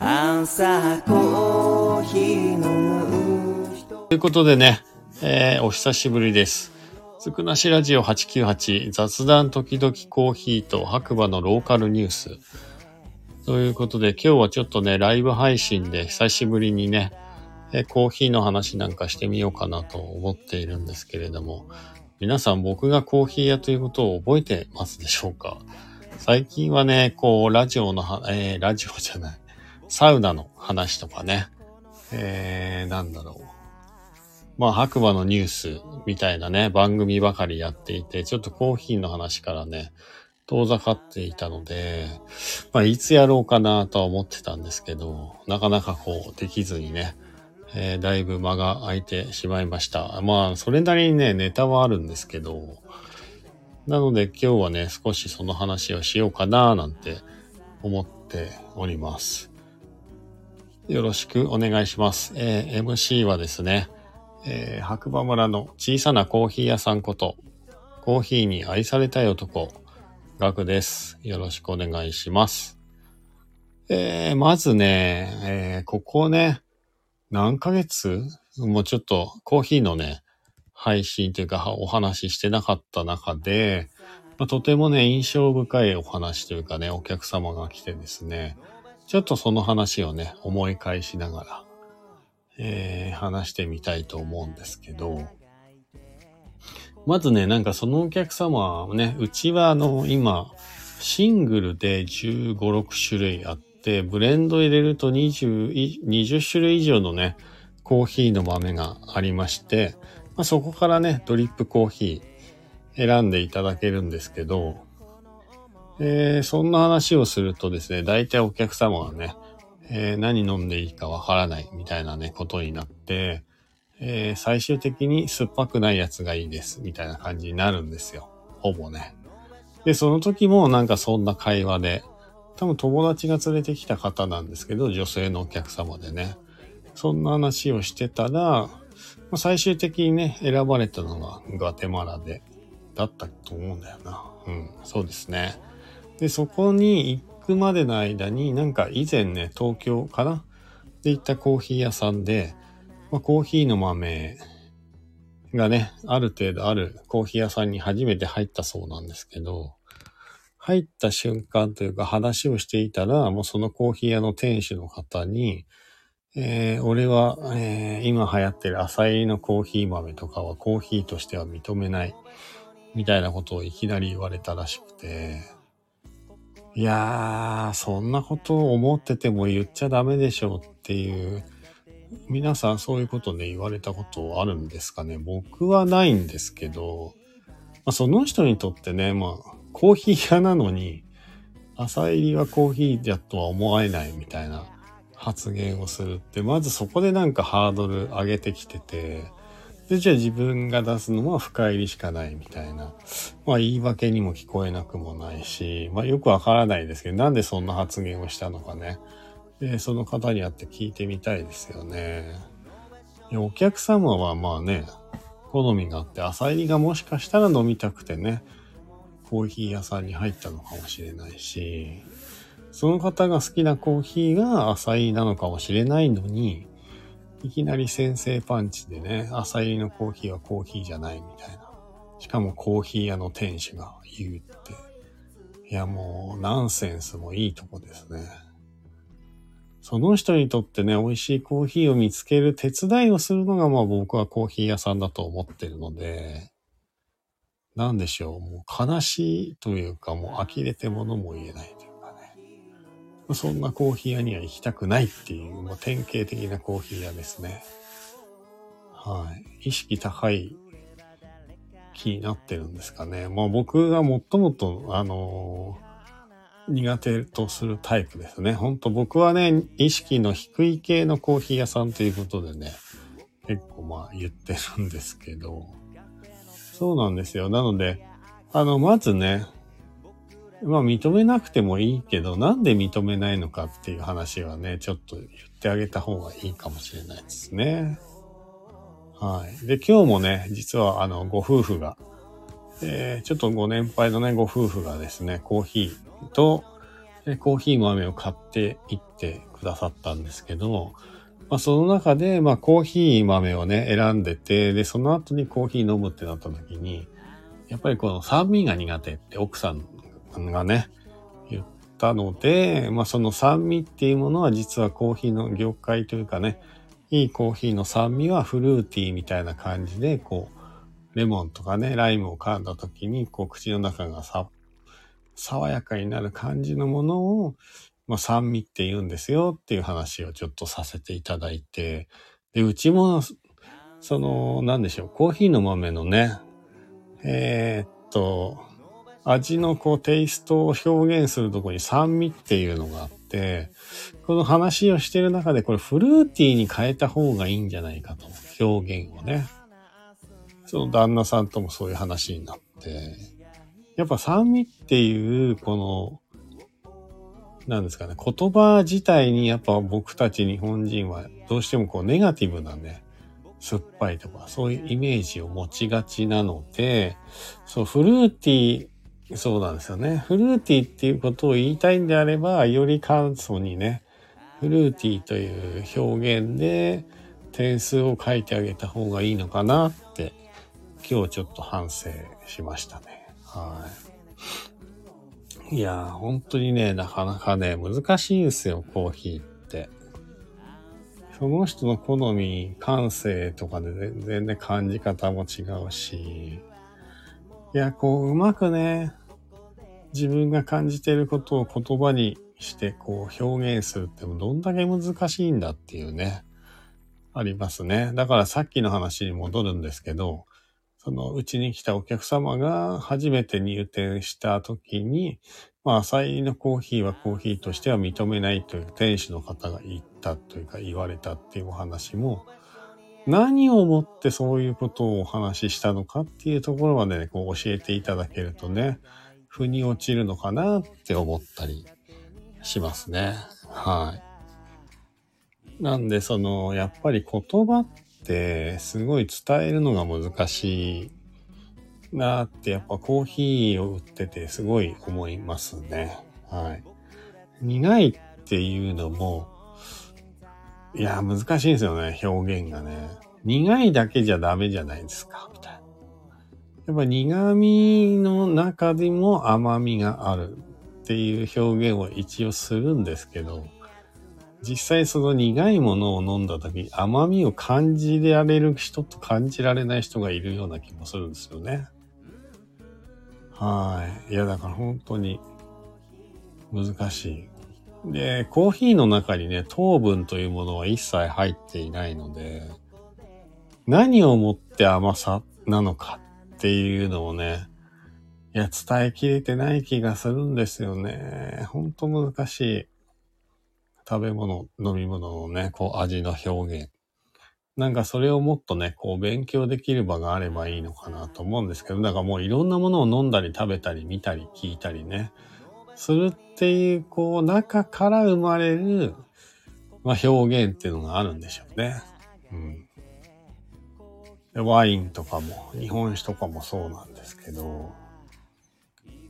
朝コーヒー飲む人ということでね、えーお久しぶりです。つくなしラジオ898雑談時々コーヒーと白馬のローカルニュース。ということで今日はちょっとね、ライブ配信で久しぶりにね、えコーヒーの話なんかしてみようかなと思っているんですけれども、皆さん僕がコーヒー屋ということを覚えてますでしょうか？最近はね、こう、ラジオの、えーラジオじゃない、サウナの話とかね、えー、なんだろう。まあ、白馬のニュースみたいなね、番組ばかりやっていて、ちょっとコーヒーの話からね、遠ざかっていたので、まあ、いつやろうかなとは思ってたんですけど、なかなかこう、できずにね、えーだいぶ間が空いてしまいました。まあ、それなりにね、ネタはあるんですけど、なので今日はね、少しその話をしようかななんて思っております。よろしくお願いします。えー MC はですね、えー白馬村の小さなコーヒー屋さんこと、コーヒーに愛されたい男、ガクです。よろしくお願いします。えーまずね、えーここね、何ヶ月もうちょっとコーヒーのね、配信というかお話ししてなかった中で、まあ、とてもね、印象深いお話というかね、お客様が来てですね、ちょっとその話をね、思い返しながら、えー話してみたいと思うんですけど、まずね、なんかそのお客様はね、うちはあの、今、シングルで15、6種類あって、ブレンド入れると20、20種類以上のね、コーヒーの豆がありまして、まあ、そこからね、ドリップコーヒー選んでいただけるんですけど、えーそんな話をするとですね、大体お客様はね、えー何飲んでいいかわからないみたいなね、ことになって、えー最終的に酸っぱくないやつがいいです、みたいな感じになるんですよ。ほぼね。で、その時もなんかそんな会話で、多分友達が連れてきた方なんですけど、女性のお客様でね。そんな話をしてたら、まあ最終的にね、選ばれたのがガテマラで、だったと思うんだよな。うん、そうですね。で、そこに行くまでの間に、なんか以前ね、東京かな？で行ったコーヒー屋さんで、まあ、コーヒーの豆がね、ある程度あるコーヒー屋さんに初めて入ったそうなんですけど、入った瞬間というか話をしていたら、もうそのコーヒー屋の店主の方に、えー俺は、えー今流行ってる浅入りのコーヒー豆とかはコーヒーとしては認めない、みたいなことをいきなり言われたらしくて、いやー、そんなことを思ってても言っちゃダメでしょうっていう、皆さんそういうことね、言われたことあるんですかね。僕はないんですけど、まあ、その人にとってね、まあ、コーヒー屋なのに、朝入りはコーヒーだとは思えないみたいな発言をするって、まずそこでなんかハードル上げてきてて、で、じゃあ自分が出すのは深入りしかないみたいな。まあ言い訳にも聞こえなくもないし、まあよくわからないですけど、なんでそんな発言をしたのかね。で、その方に会って聞いてみたいですよね。お客様はまあね、好みがあって、朝入りがもしかしたら飲みたくてね、コーヒー屋さんに入ったのかもしれないし、その方が好きなコーヒーが朝入りなのかもしれないのに、いきなり先制パンチでね、朝入りのコーヒーはコーヒーじゃないみたいな。しかもコーヒー屋の店主が言うって。いやもうナンセンスもいいとこですね。その人にとってね、美味しいコーヒーを見つける手伝いをするのがまあ僕はコーヒー屋さんだと思ってるので、なんでしょう、もう悲しいというかもう呆れて物も言えない。そんなコーヒー屋には行きたくないっていう、もう典型的なコーヒー屋ですね。はい。意識高い気になってるんですかね。まあ僕が最もと、あのー苦手とするタイプですね。ほんと僕はね、意識の低い系のコーヒー屋さんということでね、結構まあ言ってるんですけど、そうなんですよ。なので、あの、まずね、まあ認めなくてもいいけど、なんで認めないのかっていう話はね、ちょっと言ってあげた方がいいかもしれないですね。はい。で、今日もね、実はあの、ご夫婦が、えーちょっとご年配のね、ご夫婦がですね、コーヒーと、で、コーヒー豆を買っていってくださったんですけど、まあ、その中で、まあ、コーヒー豆をね、選んでて、で、その後にコーヒー飲むってなった時に、やっぱりこの酸味が苦手って奥さんがね、言ったので、まあ、その酸味っていうものは実はコーヒーの業界というかね、いいコーヒーの酸味はフルーティーみたいな感じで、こう、レモンとかね、ライムを噛んだ時に、こう、口の中がさ、爽やかになる感じのものを、まあ、酸味って言うんですよっていう話をちょっとさせていただいて、で、うちも、その、なんでしょう、コーヒーの豆のね、えー、っと、味のこうテイストを表現するとこに酸味っていうのがあって、この話をしてる中でこれフルーティーに変えた方がいいんじゃないかと。表現をね。その旦那さんともそういう話になって、やっぱ酸味っていうこのなんですかね、言葉自体にやっぱ僕たち日本人はどうしてもこうネガティブなね、酸っぱいとかそういうイメージを持ちがちなので、そう、フルーティー、そうなんですよね。フルーティーっていうことを言いたいんであれば、より簡素にね、フルーティーという表現で点数を書いてあげた方がいいのかなって、今日ちょっと反省しましたね。はい。いやー、本当にね、なかなかね、難しいですよ、コーヒーって。その人の好み、感性とかで全然ね、感じ方も違うし、いや、こう、うまくね、自分が感じていることを言葉にして、こう、表現するってどんだけ難しいんだっていうね、ありますね。だからさっきの話に戻るんですけど、そのうちに来たお客様が初めて入店した時に、まあ、浅入りのコーヒーはコーヒーとしては認めないという店主の方が言ったというか言われたっていうお話も、何をもってそういうことをお話ししたのかっていうところまでね、こう教えていただけるとね、腑に落ちるのかなって思ったりしますね。はい。なんで、その、やっぱり言葉ってすごい伝えるのが難しいなってやっぱコーヒーを売っててすごい思いますね。はい。苦いっていうのも、いや、難しいですよね、表現がね。苦いだけじゃダメじゃないですか、みたいな。やっぱ苦味の中でも甘みがあるっていう表現を一応するんですけど、実際その苦いものを飲んだ時甘みを感じられる人と感じられない人がいるような気もするんですよね。はい。いや、だから本当に難しい。で、コーヒーの中にね、糖分というものは一切入っていないので、何をもって甘さなのかっていうのをね、いや、伝えきれてない気がするんですよね。ほんと難しい。食べ物、飲み物のね、こう味の表現。なんかそれをもっとね、こう勉強できる場があればいいのかなと思うんですけど、だかもういろんなものを飲んだり食べたり見たり聞いたりね、するっていう、こう中から生まれる、まあ、表現っていうのがあるんでしょうね。うん。ワインとかも、日本酒とかもそうなんですけど、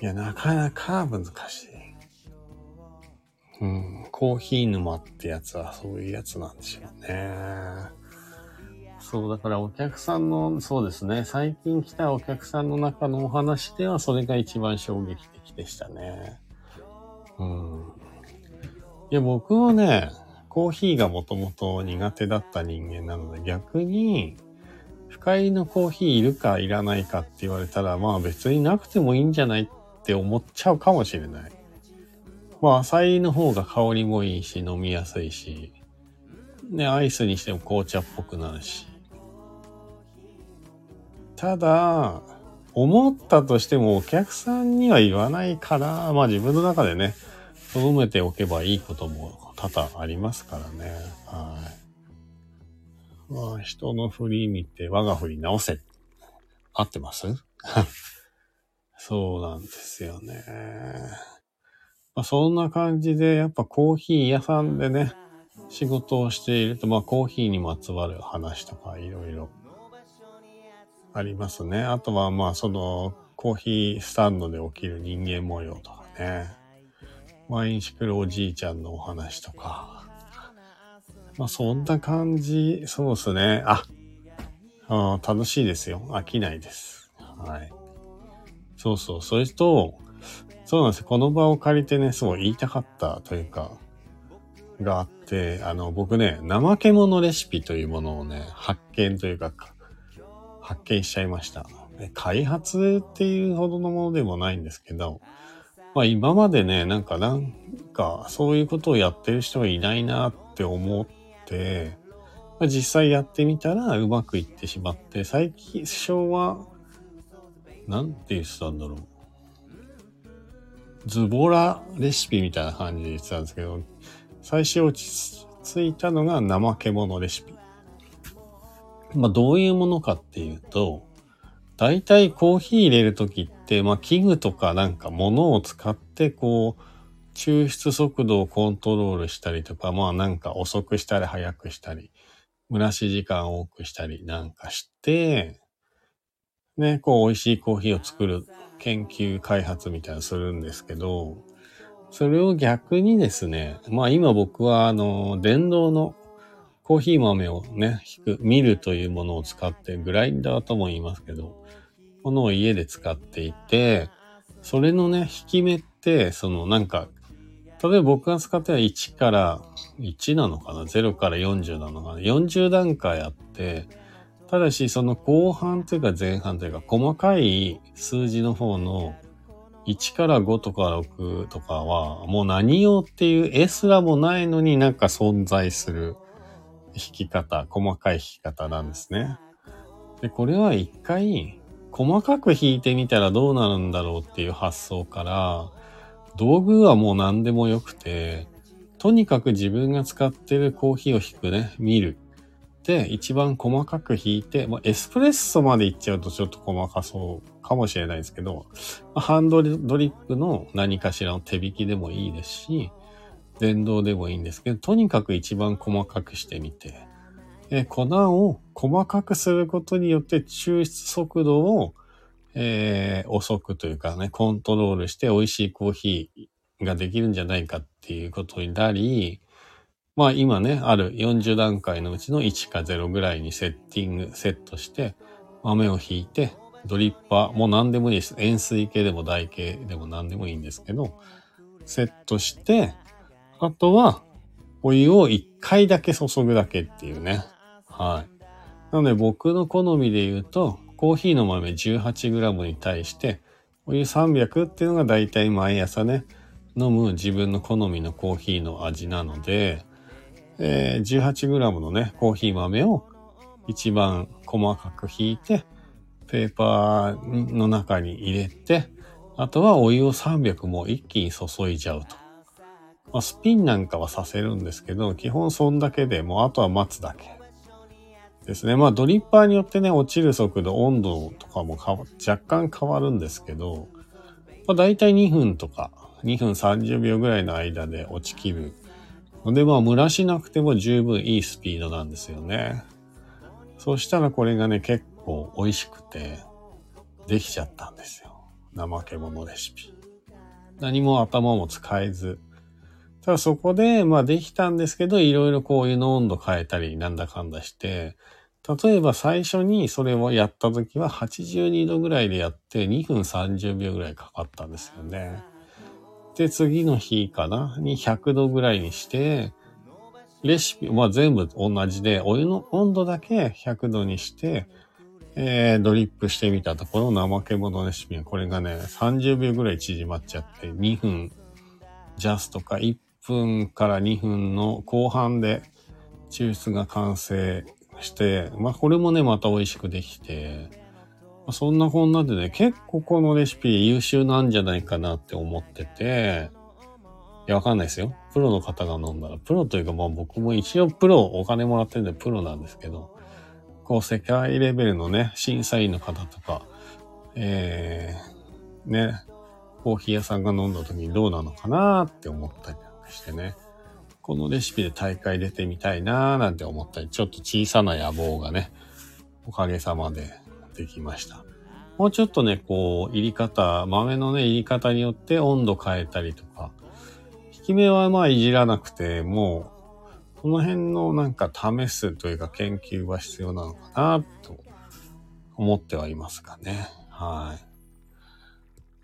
いや、なかなか難しい。うん、コーヒー沼ってやつはそういうやつなんでしょうね。そう、だからお客さんの、そうですね、最近来たお客さんの中のお話ではそれが一番衝撃的でしたね。うん。いや、僕はね、コーヒーがもともと苦手だった人間なので逆に、深入りのコーヒーいるかいらないかって言われたら、まあ別になくてもいいんじゃないって思っちゃうかもしれない。まあ、浅いの方が香りもいいし、飲みやすいし、ね、アイスにしても紅茶っぽくなるし。ただ、思ったとしてもお客さんには言わないから、まあ自分の中でね、留めておけばいいことも多々ありますからね。はい。まあ人の振り見て我が振り直せ。合ってます？そうなんですよね。まあ、そんな感じで、やっぱコーヒー屋さんでね、仕事をしていると、まあコーヒーにまつわる話とかいろいろありますね。あとはまあそのコーヒースタンドで起きる人間模様とかね。毎日来るおじいちゃんのお話とか。まあそんな感じ、そうですね。あ、あ楽しいですよ。飽きないです。はい。そうそう。それと、そうなんですよ。この場を借りてね、そう言いたかったというか、があって、あの、僕ね、怠け者レシピというものをね、発見というか、発見しちゃいました。開発っていうほどのものでもないんですけど、まあ今までね、なんかなんかそういうことをやってる人がいないなって思って、まあ、実際やってみたらうまくいってしまって、最近初は、なんて言ってたんだろう。ズボラレシピみたいな感じで言ってたんですけど、最初落ち着いたのが怠け者レシピ。まあどういうものかっていうと、大体コーヒー入れるときって、まあ器具とかなんか物を使ってこう、抽出速度をコントロールしたりとか、まあなんか遅くしたり早くしたり、蒸らし時間を多くしたりなんかして、ね、こう美味しいコーヒーを作る研究開発みたいなするんですけど、それを逆にですね、まあ今僕はあの、電動のコーヒー豆をね、引く、ミルというものを使って、グラインダーとも言いますけど、ものを家で使っていて、それのね、引き目って、そのなんか、例えば僕が使っては1から、1なのかな ?0 から40なのかな ?40 段階あって、ただしその後半というか前半というか細かい数字の方の1から5とか6とかはもう何用っていう絵すらもないのになんか存在する弾き方、細かい弾き方なんですね。で、これは一回細かく弾いてみたらどうなるんだろうっていう発想から、道具はもう何でもよくて、とにかく自分が使ってるコーヒーを弾くね、見る。で、一番細かく弾いて、まあ、エスプレッソまでいっちゃうとちょっと細かそうかもしれないですけど、まあハンドドリップの何かしらの手引きでもいいですし、電動でもいいんですけど、とにかく一番細かくしてみて、え粉を細かくすることによって抽出速度を、えー遅くというかね、コントロールして美味しいコーヒーができるんじゃないかっていうことになり、まあ今ね、ある40段階のうちの1か0ぐらいにセッティング、セットして、豆を引いて、ドリッパー、もう何でもいいです。塩水系でも台系でも何でもいいんですけど、セットして、あとは、お湯を1回だけ注ぐだけっていうね。はい。なので僕の好みで言うと、コーヒーの豆 18g に対して、お湯300っていうのが大体毎朝ね、飲む自分の好みのコーヒーの味なので、えー 18g のね、コーヒー豆を一番細かくひいて、ペーパーの中に入れて、あとはお湯を300も一気に注いじゃうと。まあ、スピンなんかはさせるんですけど、基本そんだけでもうあとは待つだけ。ですね。まあドリッパーによってね、落ちる速度、温度とかも若干変わるんですけど、まあ大体2分とか、2分30秒ぐらいの間で落ちきる。のでまあ蒸らしなくても十分いいスピードなんですよね。そしたらこれがね、結構美味しくて、できちゃったんですよ。怠け者レシピ。何も頭も使えず。ただそこで、まあできたんですけど、いろいろこういうの温度変えたり、なんだかんだして、例えば最初にそれをやった時は82度ぐらいでやって2分30秒ぐらいかかったんですよね。で、次の日かな？に100度ぐらいにして、レシピ、まあ全部同じで、お湯の温度だけ100度にして、えー、ドリップしてみたところ、怠け者レシピはこれがね、30秒ぐらい縮まっちゃって、2分ジャストか1分から2分の後半で抽出が完成して、まあこれもね、また美味しくできて、まあそんなこんなでね、結構このレシピ優秀なんじゃないかなって思ってて、いや、わかんないですよ。プロの方が飲んだら、プロというかまあ僕も一応プロ、お金もらってるんでプロなんですけど、こう世界レベルのね、審査員の方とか、えー、ね、コーヒー屋さんが飲んだ時にどうなのかなって思ったりしてね。このレシピで大会出てみたいなーなんて思ったり、ちょっと小さな野望がね、おかげさまでできました。もうちょっとね、こう、入り方、豆のね、入り方によって温度変えたりとか、効き目はまあいじらなくて、もう、この辺のなんか試すというか研究は必要なのかなと思ってはいますかね。はい。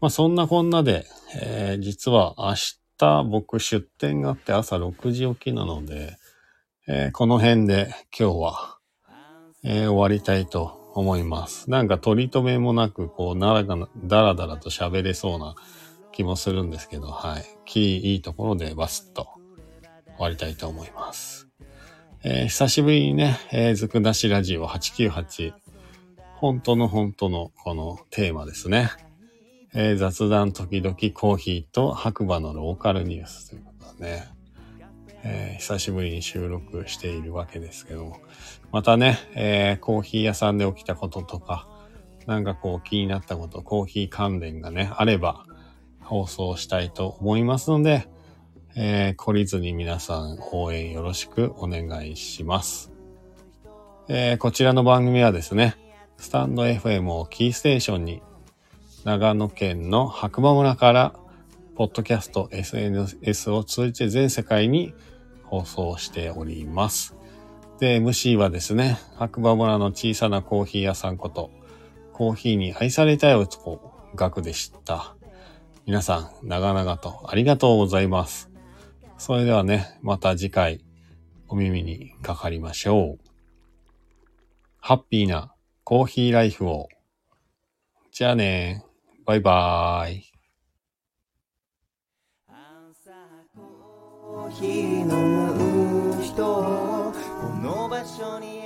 まあそんなこんなで、えー、実は明日僕出店があって朝6時起きなので、えー、この辺で今日は、えー、終わりたいと思います。なんか取り留めもなく、こう、ならがだらだらと喋れそうな気もするんですけど、はい。キーいいところでバスッと終わりたいと思います。えー、久しぶりにね、えー、ずくなしラジオ898、本当の本当のこのテーマですね。えー、雑談時々コーヒーと白馬のローカルニュースということだね。えー、久しぶりに収録しているわけですけども、またね、えー、コーヒー屋さんで起きたこととか、なんかこう気になったこと、コーヒー関連がね、あれば放送したいと思いますので、えー、懲りずに皆さん応援よろしくお願いします。えー、こちらの番組はですね、スタンド FM をキーステーションに長野県の白馬村から、ポッドキャスト、SNS を通じて全世界に放送しております。で、MC はですね、白馬村の小さなコーヒー屋さんこと、コーヒーに愛されたい男、ガクでした。皆さん、長々とありがとうございます。それではね、また次回、お耳にかかりましょう。ハッピーなコーヒーライフを。じゃあね。バイバーイ。コーヒー飲む人この場所に